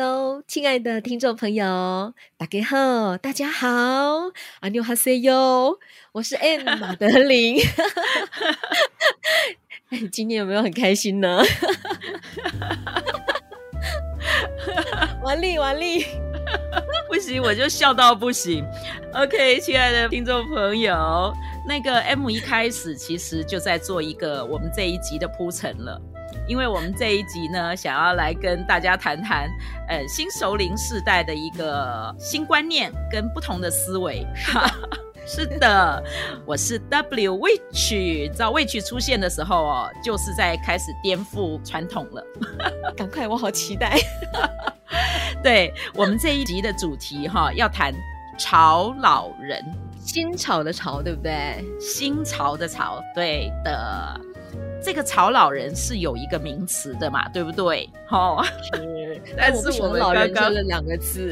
Hello，亲爱的听众朋友，大家好，大家好，阿牛哈塞哟，我是 M 马德琳。今天有没有很开心呢？完 力完力，不行，我就笑到不行。OK，亲爱的听众朋友，那个 M 一开始其实就在做一个我们这一集的铺陈了。因为我们这一集呢，想要来跟大家谈谈，呃，新熟龄世代的一个新观念跟不同的思维。是的，我是 W Witch，知道 Witch 出现的时候哦，就是在开始颠覆传统了。赶快，我好期待。对，我们这一集的主题哈，要谈潮老人，新潮的潮，对不对？新潮的潮，对的。这个潮老人是有一个名词的嘛，对不对？哦，是，但是我们刚刚老人这两个字，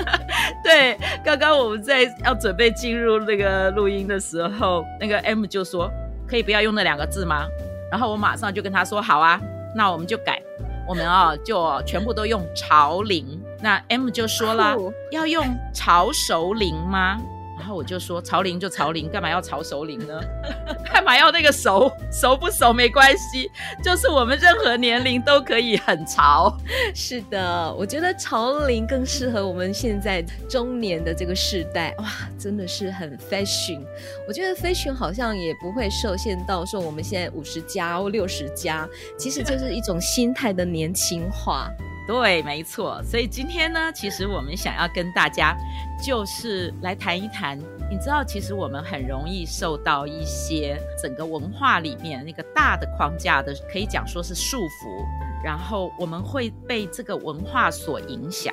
对，刚刚我们在要准备进入那个录音的时候，那个 M 就说可以不要用那两个字吗？然后我马上就跟他说好啊，那我们就改，我们啊就全部都用潮龄。那 M 就说了，要用潮熟龄吗？然后我就说潮龄就潮龄，干嘛要潮熟龄呢？干嘛要那个熟？熟不熟没关系，就是我们任何年龄都可以很潮。是的，我觉得潮龄更适合我们现在中年的这个世代。哇，真的是很 fashion。我觉得 fashion 好像也不会受限到说我们现在五十加或六十加，其实就是一种心态的年轻化。对，没错。所以今天呢，其实我们想要跟大家就是来谈一谈。你知道，其实我们很容易受到一些整个文化里面那个大的框架的，可以讲说是束缚，然后我们会被这个文化所影响，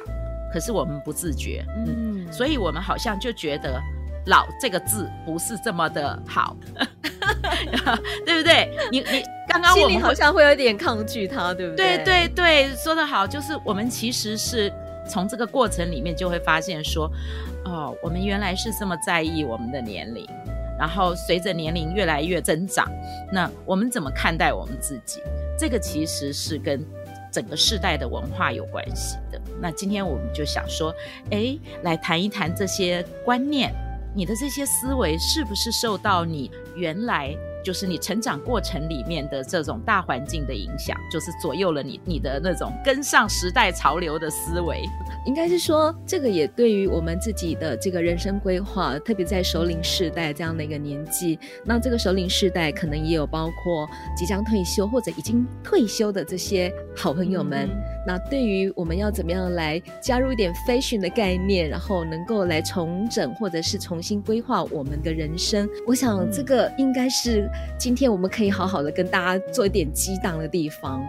可是我们不自觉。嗯，嗯，所以我们好像就觉得“老”这个字不是这么的好，对不对？你你。刚刚我们好像会有点抗拒他，对不对？对对对，说的好，就是我们其实是从这个过程里面就会发现说，哦，我们原来是这么在意我们的年龄，然后随着年龄越来越增长，那我们怎么看待我们自己？这个其实是跟整个世代的文化有关系的。那今天我们就想说，哎，来谈一谈这些观念，你的这些思维是不是受到你原来？就是你成长过程里面的这种大环境的影响，就是左右了你你的那种跟上时代潮流的思维。应该是说，这个也对于我们自己的这个人生规划，特别在熟龄世代这样的一个年纪，那这个熟龄世代可能也有包括即将退休或者已经退休的这些好朋友们。嗯、那对于我们要怎么样来加入一点 fashion 的概念，然后能够来重整或者是重新规划我们的人生，我想这个应该是。今天我们可以好好的跟大家做一点激荡的地方。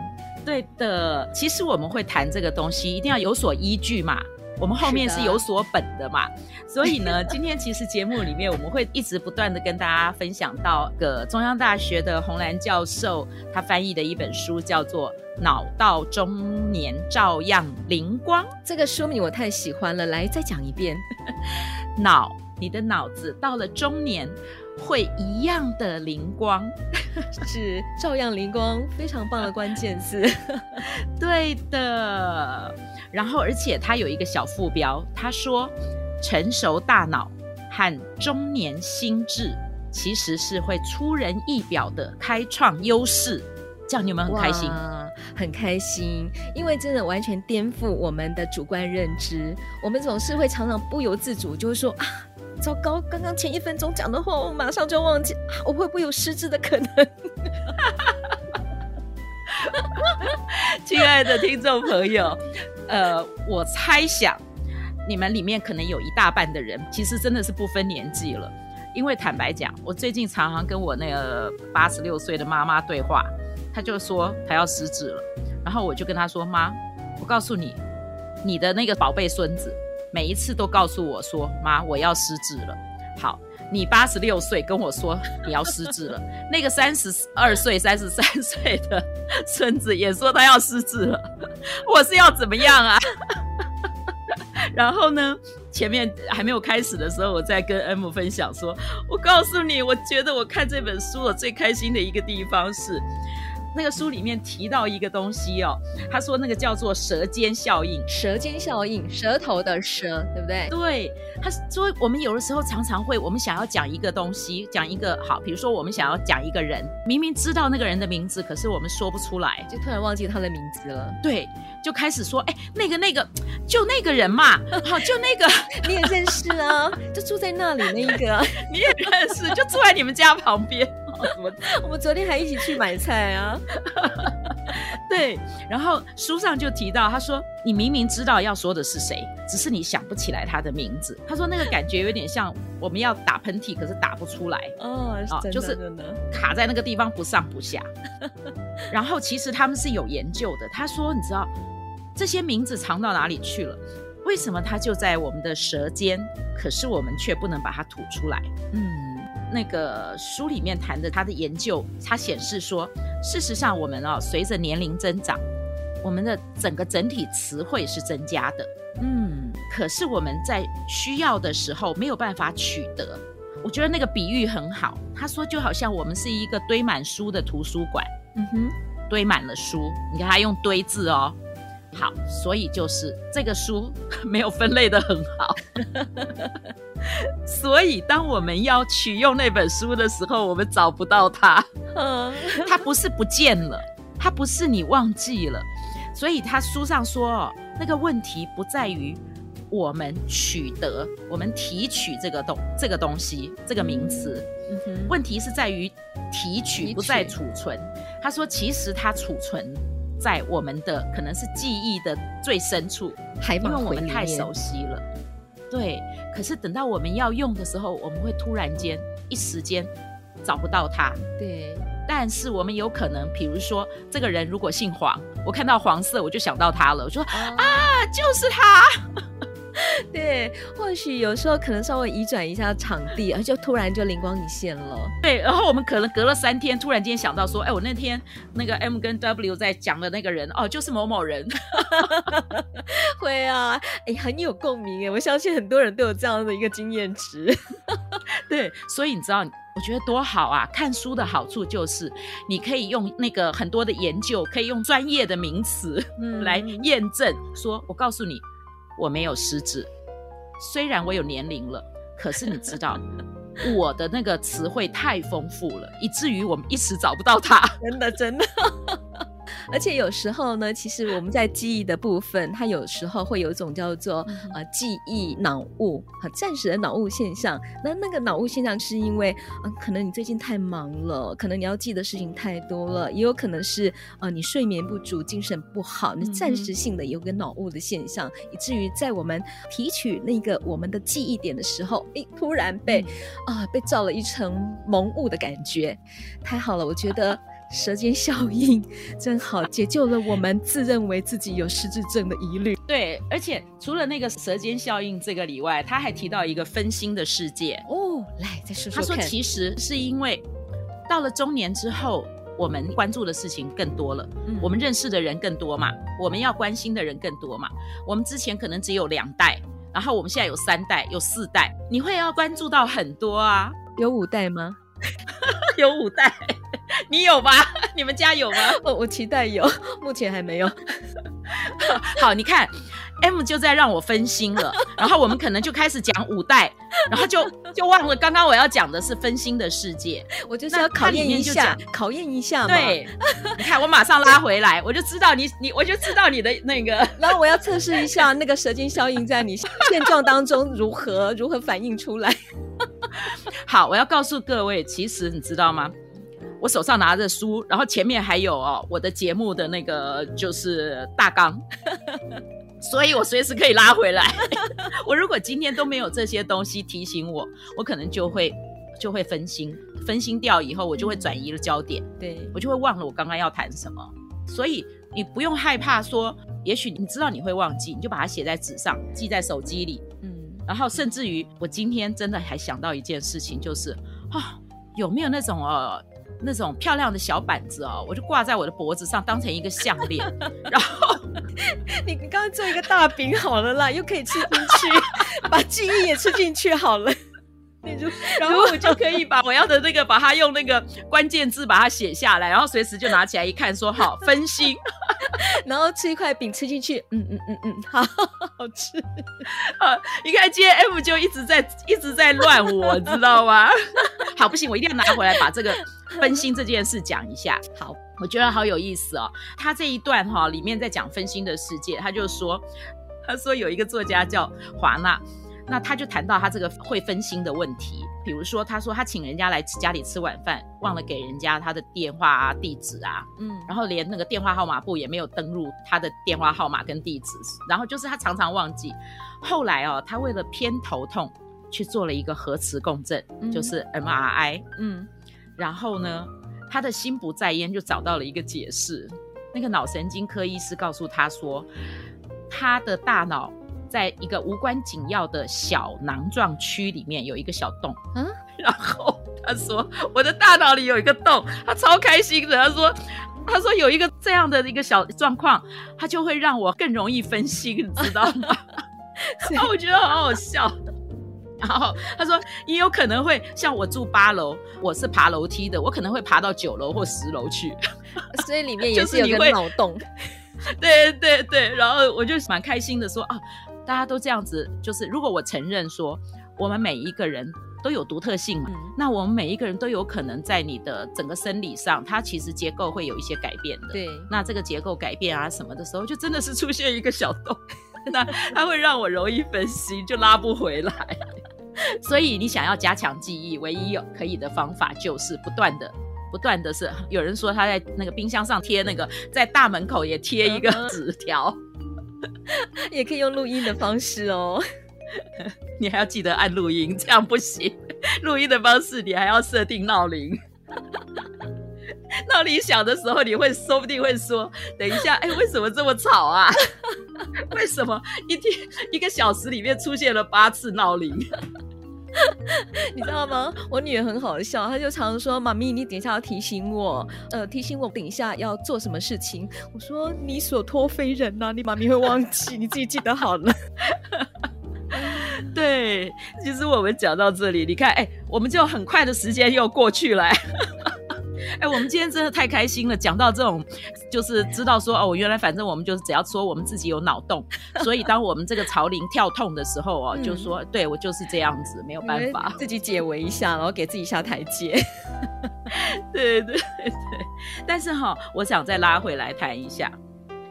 对的，其实我们会谈这个东西，一定要有所依据嘛。我们后面是有所本的嘛。的所以呢，今天其实节目里面我们会一直不断的跟大家分享到个中央大学的洪兰教授他翻译的一本书，叫做《脑到中年照样灵光》。这个书名我太喜欢了，来再讲一遍。脑，你的脑子到了中年。会一样的灵光，是照样灵光，非常棒的关键字。对的，然后而且它有一个小副标，他说成熟大脑和中年心智其实是会出人意表的开创优势，这样你有没有很开心？很开心，因为真的完全颠覆我们的主观认知，我们总是会常常不由自主就会说啊。糟糕！刚刚前一分钟讲的话，我马上就忘记，我会不会有失智的可能？亲爱的听众朋友，呃，我猜想你们里面可能有一大半的人，其实真的是不分年纪了。因为坦白讲，我最近常常跟我那个八十六岁的妈妈对话，她就说她要失智了，然后我就跟她说：“妈，我告诉你，你的那个宝贝孙子。”每一次都告诉我说：“妈，我要失智了。”好，你八十六岁跟我说你要失智了，那个三十二岁、三十三岁的孙子也说他要失智了，我是要怎么样啊？然后呢，前面还没有开始的时候，我在跟 M 分享说：“我告诉你，我觉得我看这本书我最开心的一个地方是。”那个书里面提到一个东西哦，他说那个叫做舌尖效应。舌尖效应，舌头的舌，对不对？对，他说我们有的时候常常会，我们想要讲一个东西，讲一个好，比如说我们想要讲一个人，明明知道那个人的名字，可是我们说不出来，就突然忘记他的名字了。对，就开始说，哎，那个那个，就那个人嘛，好，就那个 你也认识啊，就住在那里那一个，你也认识，就住在你们家旁边。我 我们昨天还一起去买菜啊，对，然后书上就提到，他说你明明知道要说的是谁，只是你想不起来他的名字。他说那个感觉有点像我们要打喷嚏，可是打不出来哦，是就是卡在那个地方不上不下。然后其实他们是有研究的，他说你知道这些名字藏到哪里去了？为什么它就在我们的舌尖，可是我们却不能把它吐出来？嗯。那个书里面谈的他的研究，他显示说，事实上我们哦，随着年龄增长，我们的整个整体词汇是增加的，嗯，可是我们在需要的时候没有办法取得。我觉得那个比喻很好，他说就好像我们是一个堆满书的图书馆，嗯哼，堆满了书，你看他用“堆”字哦。好，所以就是这个书 没有分类的很好，所以当我们要取用那本书的时候，我们找不到它。它不是不见了，它不是你忘记了，所以他书上说哦，那个问题不在于我们取得、我们提取这个东这个东西这个名词，嗯哼，问题是在于提取不在储存。他说，其实它储存。在我们的可能是记忆的最深处，还因为我们太熟悉了，对。可是等到我们要用的时候，我们会突然间一时间找不到它，对。但是我们有可能，比如说这个人如果姓黄，我看到黄色我就想到他了，我说、哦、啊，就是他。对，或许有时候可能稍微移转一下场地，然后就突然就灵光一现了。对，然后我们可能隔了三天，突然间想到说，哎，我那天那个 M 跟 W 在讲的那个人，哦，就是某某人。会啊，哎，很有共鸣哎，我相信很多人都有这样的一个经验值。对，所以你知道，我觉得多好啊！看书的好处就是，你可以用那个很多的研究，可以用专业的名词来验证，说我告诉你。我没有失智，虽然我有年龄了，可是你知道，我的那个词汇太丰富了，以至于我们一时找不到它。真的，真的。而且有时候呢，其实我们在记忆的部分，它有时候会有一种叫做呃记忆脑雾，啊暂时的脑雾现象。那那个脑雾现象是因为，嗯、呃，可能你最近太忙了，可能你要记的事情太多了，也有可能是呃你睡眠不足、精神不好，你暂时性的有个脑雾的现象，嗯、以至于在我们提取那个我们的记忆点的时候，诶，突然被啊、嗯呃、被罩了一层蒙雾的感觉。太好了，我觉得。舌尖效应 真好，解救了我们自认为自己有失智症的疑虑。对，而且除了那个舌尖效应这个以外，他还提到一个分心的世界。哦，来再说说。他说，其实是因为到了中年之后，我们关注的事情更多了，嗯，我们认识的人更多嘛，我们要关心的人更多嘛。我们之前可能只有两代，然后我们现在有三代，有四代，你会要关注到很多啊。有五代吗？有五代。你有吗？你们家有吗？我我期待有，目前还没有。好，你看，M 就在让我分心了，然后我们可能就开始讲五代，然后就就忘了刚刚我要讲的是分心的世界。我就是要考验一下，考验一下嘛。对，你看我马上拉回来，我就知道你你我就知道你的那个，然后我要测试一下那个舌尖效应在你现状当中如何如何反映出来。好，我要告诉各位，其实你知道吗？我手上拿着书，然后前面还有哦，我的节目的那个就是大纲，所以我随时可以拉回来。我如果今天都没有这些东西提醒我，我可能就会就会分心，分心掉以后，我就会转移了焦点，对，我就会忘了我刚刚要谈什么。所以你不用害怕说也许你知道你会忘记，你就把它写在纸上，记在手机里。嗯，然后甚至于我今天真的还想到一件事情，就是啊，有没有那种呃那种漂亮的小板子哦，我就挂在我的脖子上，当成一个项链。然后你你刚刚做一个大饼好了啦，又可以吃进去，把记忆也吃进去好了。然后我就可以把我要的那个，把它用那个关键字把它写下来，然后随时就拿起来一看，说好分心，然后吃一块饼吃进去，嗯嗯嗯嗯，好好吃。啊，你看今天 M 就一直在一直在乱我，知道吗？好，不行，我一定要拿回来把这个分心这件事讲一下。好，我觉得好有意思哦。他这一段哈里面在讲分心的世界，他就说，他说有一个作家叫华纳。那他就谈到他这个会分心的问题，比如说他说他请人家来家里吃晚饭，忘了给人家他的电话啊、地址啊，嗯，然后连那个电话号码簿也没有登入他的电话号码跟地址，然后就是他常常忘记。后来哦，他为了偏头痛去做了一个核磁共振，嗯、就是 MRI，嗯，然后呢，他的心不在焉就找到了一个解释，那个脑神经科医师告诉他说，他的大脑。在一个无关紧要的小囊状区里面有一个小洞，嗯，然后他说我的大脑里有一个洞，他超开心的。他说，他说有一个这样的一个小状况，他就会让我更容易分心，你知道吗？然后我觉得好好笑。然后他说也有可能会像我住八楼，我是爬楼梯的，我可能会爬到九楼或十楼去，所以里面也是有个脑洞。对对对，然后我就蛮开心的说啊。大家都这样子，就是如果我承认说我们每一个人都有独特性嘛，嗯、那我们每一个人都有可能在你的整个生理上，它其实结构会有一些改变的。对，那这个结构改变啊什么的时候，就真的是出现一个小洞，那 它会让我容易分心，就拉不回来。所以你想要加强记忆，唯一有可以的方法就是不断的、不断的是，有人说他在那个冰箱上贴那个，在大门口也贴一个纸条。也可以用录音的方式哦，你还要记得按录音，这样不行。录音的方式你还要设定闹铃，闹铃响的时候你会说不定会说：“等一下，哎，为什么这么吵啊？为什么一天一个小时里面出现了八次闹铃？” 你知道吗？我女儿很好笑，她就常说：“妈咪，你等一下要提醒我，呃，提醒我等一下要做什么事情。”我说：“你所托非人呐、你妈咪会忘记，你自己记得好了。”对，其实我们讲到这里，你看，哎，我们就很快的时间又过去了。哎，我们今天真的太开心了！讲到这种，就是知道说哦，原来反正我们就是只要说我们自己有脑洞，所以当我们这个潮龄跳痛的时候哦，嗯、就说对我就是这样子，没有办法，自己解围一下，然后给自己下台阶。对对对，但是哈、哦，我想再拉回来谈一下。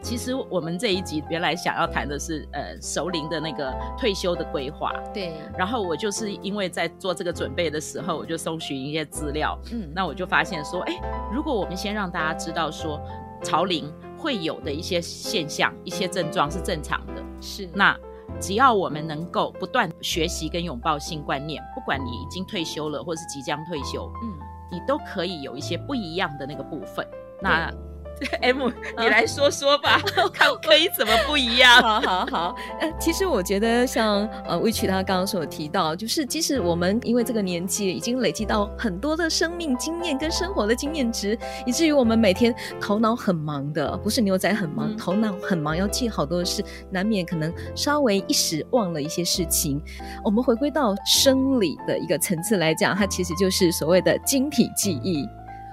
其实我们这一集原来想要谈的是，呃，熟龄的那个退休的规划。对。然后我就是因为在做这个准备的时候，我就搜寻一些资料。嗯。那我就发现说，哎，如果我们先让大家知道说，潮龄会有的一些现象、一些症状是正常的。是。那只要我们能够不断学习跟拥抱新观念，不管你已经退休了，或是即将退休，嗯，你都可以有一些不一样的那个部分。那。M，你来说说吧，啊、看可以怎么不一样？好好好，呃，其实我觉得像呃，Witch 他刚刚所提到，就是即使我们因为这个年纪已经累积到很多的生命经验跟生活的经验值，以至于我们每天头脑很忙的，不是牛仔很忙，嗯、头脑很忙，要记好多的事，难免可能稍微一时忘了一些事情。我们回归到生理的一个层次来讲，它其实就是所谓的晶体记忆。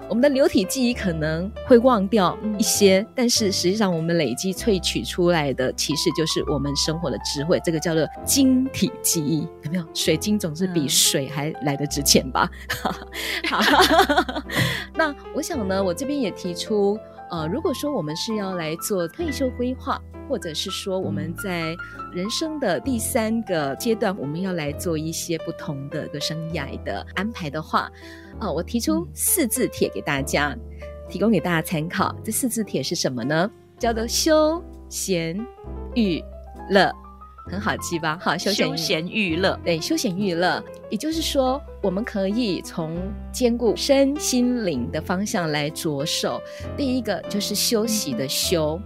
我们的流体记忆可能会忘掉一些，但是实际上我们累积萃取出来的，其实就是我们生活的智慧。这个叫做晶体记忆，有没有？水晶总是比水还来得值钱吧？好，那我想呢，我这边也提出，呃，如果说我们是要来做退休规划，或者是说我们在人生的第三个阶段，我们要来做一些不同的一个生涯的安排的话。啊，我提出四字帖给大家，提供给大家参考。这四字帖是什么呢？叫做休闲娱乐，很好记吧？好，休闲娱乐，对，休闲娱乐。也就是说，我们可以从兼顾身心灵的方向来着手。第一个就是休息的休，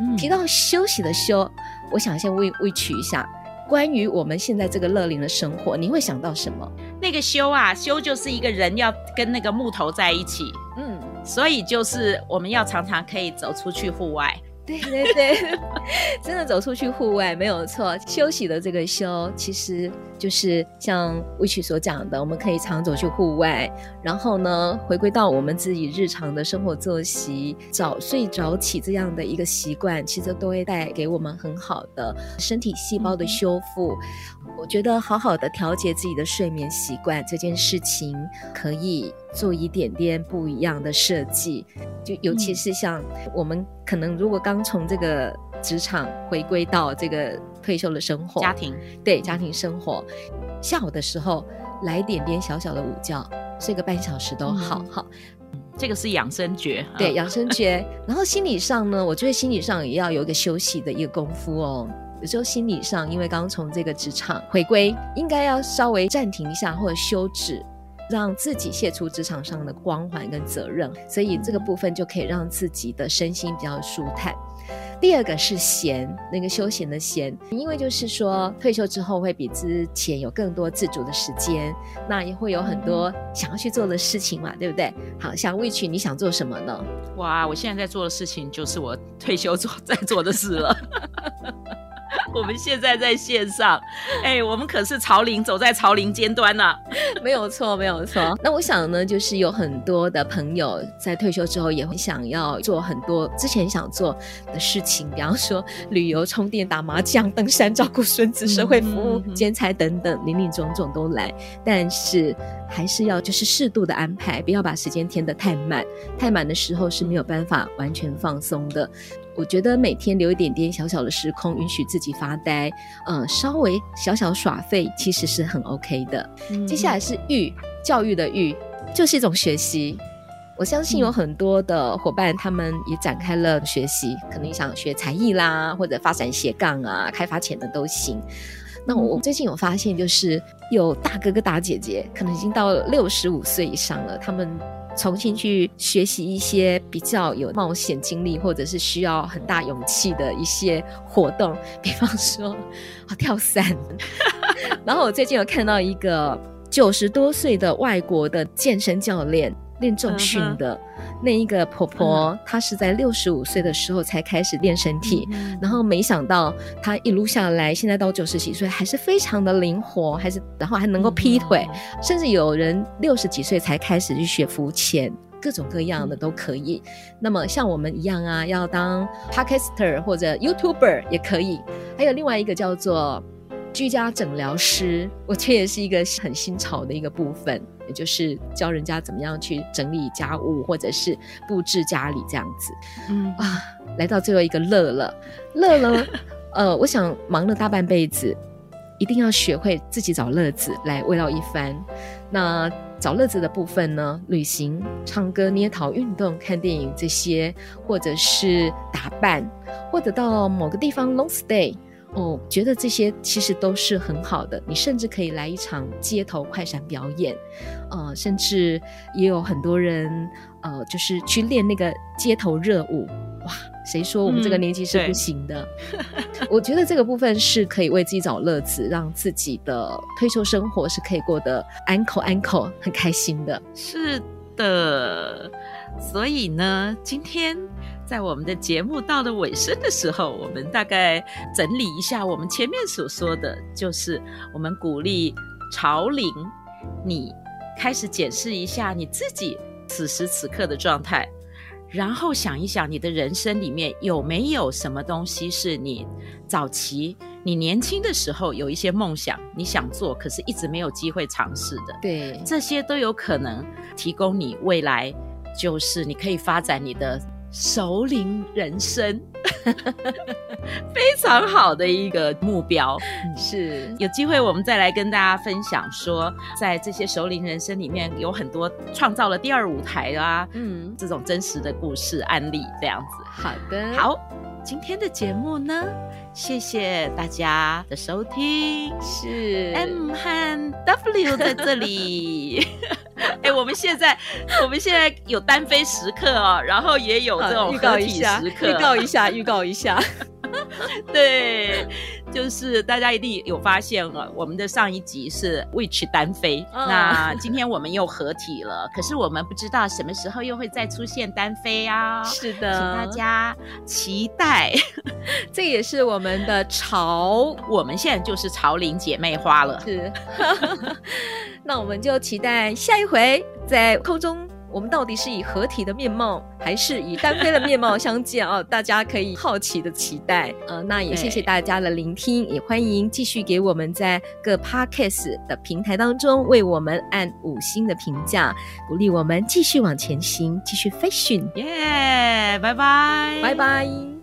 嗯、提到休息的休，我想先问问取一下，关于我们现在这个乐龄的生活，你会想到什么？那个休啊，休就是一个人要跟那个木头在一起，嗯，所以就是我们要常常可以走出去户外。对对对，真的走出去户外没有错。休息的这个休，其实就是像 Witch 所讲的，我们可以常走去户外，然后呢，回归到我们自己日常的生活作息，早睡早起这样的一个习惯，其实都会带给我们很好的身体细胞的修复。嗯、我觉得好好的调节自己的睡眠习惯这件事情，可以做一点点不一样的设计。就尤其是像我们可能如果刚从这个职场回归到这个退休的生活，家庭，对，家庭生活，下午的时候来点点小小的午觉，睡个半小时都好，好，这个是养生诀，对，养生诀。然后心理上呢，我觉得心理上也要有一个休息的一个功夫哦。有时候心理上，因为刚从这个职场回归，应该要稍微暂停一下或者休止。让自己卸除职场上的光环跟责任，所以这个部分就可以让自己的身心比较舒坦。第二个是闲，那个休闲的闲，因为就是说退休之后会比之前有更多自主的时间，那也会有很多想要去做的事情嘛，对不对？好，像 Witch，你想做什么呢？哇，我现在在做的事情就是我退休做在做的事了。我们现在在线上，哎、欸，我们可是潮龄，走在潮龄尖端呐、啊，没有错，没有错。那我想呢，就是有很多的朋友在退休之后也会想要做很多之前想做的事情，比方说旅游、充电、打麻将、登山、照顾孙子、社会服务、兼差等等，林林总总都来。但是还是要就是适度的安排，不要把时间填得太满，太满的时候是没有办法完全放松的。我觉得每天留一点点小小的时空，允许自己发呆，嗯，稍微小小耍废，其实是很 OK 的。嗯、接下来是育，教育的育，就是一种学习。我相信有很多的伙伴，他们也展开了学习，嗯、可能想学才艺啦，或者发展斜杠啊，开发潜能都行。那我最近有发现，就是有大哥哥大姐姐，可能已经到六十五岁以上了，他们。重新去学习一些比较有冒险经历，或者是需要很大勇气的一些活动，比方说啊跳伞。然后我最近有看到一个九十多岁的外国的健身教练。练重训的、uh. 那一个婆婆，uh. 她是在六十五岁的时候才开始练身体，uh. 然后没想到她一路下来，现在到九十几岁还是非常的灵活，还是然后还能够劈腿，uh. 甚至有人六十几岁才开始去学浮潜，各种各样的都可以。Uh. 那么像我们一样啊，要当 Podcaster 或者 YouTuber 也可以，还有另外一个叫做居家诊疗师，我觉得也是一个很新潮的一个部分。也就是教人家怎么样去整理家务，或者是布置家里这样子。嗯啊，来到最后一个乐了，乐了。呃，我想忙了大半辈子，一定要学会自己找乐子来慰劳一番。那找乐子的部分呢？旅行、唱歌、捏陶、运动、看电影这些，或者是打扮，或者到某个地方 long stay。哦，觉得这些其实都是很好的。你甚至可以来一场街头快闪表演，呃，甚至也有很多人，呃，就是去练那个街头热舞。哇，谁说我们这个年纪是不行的？嗯、我觉得这个部分是可以为自己找乐子，让自己的退休生活是可以过得安口安口很开心的。是的，所以呢，今天。在我们的节目到了尾声的时候，我们大概整理一下我们前面所说的，就是我们鼓励潮龄，你开始检视一下你自己此时此刻的状态，然后想一想你的人生里面有没有什么东西是你早期你年轻的时候有一些梦想你想做，可是一直没有机会尝试的。对，这些都有可能提供你未来，就是你可以发展你的。熟龄人生，非常好的一个目标。是有机会我们再来跟大家分享说，在这些熟龄人生里面，有很多创造了第二舞台啊，嗯，这种真实的故事案例这样子。好的，好，今天的节目呢，谢谢大家的收听。是 M 和 W 在这里。哎，我我们现在我们现在有单飞时刻哦，然后也有这种合体时刻，预告一下，预告一下。对，就是大家一定有发现了，我们的上一集是 Witch 单飞，哦、那今天我们又合体了。可是我们不知道什么时候又会再出现单飞啊？是的，请大家期待。这也是我们的潮，我们现在就是潮龄姐妹花了。是，那我们就期待下一回在空中。我们到底是以合体的面貌，还是以单飞的面貌相见啊？大家可以好奇的期待。呃，那也谢谢大家的聆听，也欢迎继续给我们在各 Podcast 的平台当中为我们按五星的评价，鼓励我们继续往前行，继续飞行。耶，拜拜，拜拜。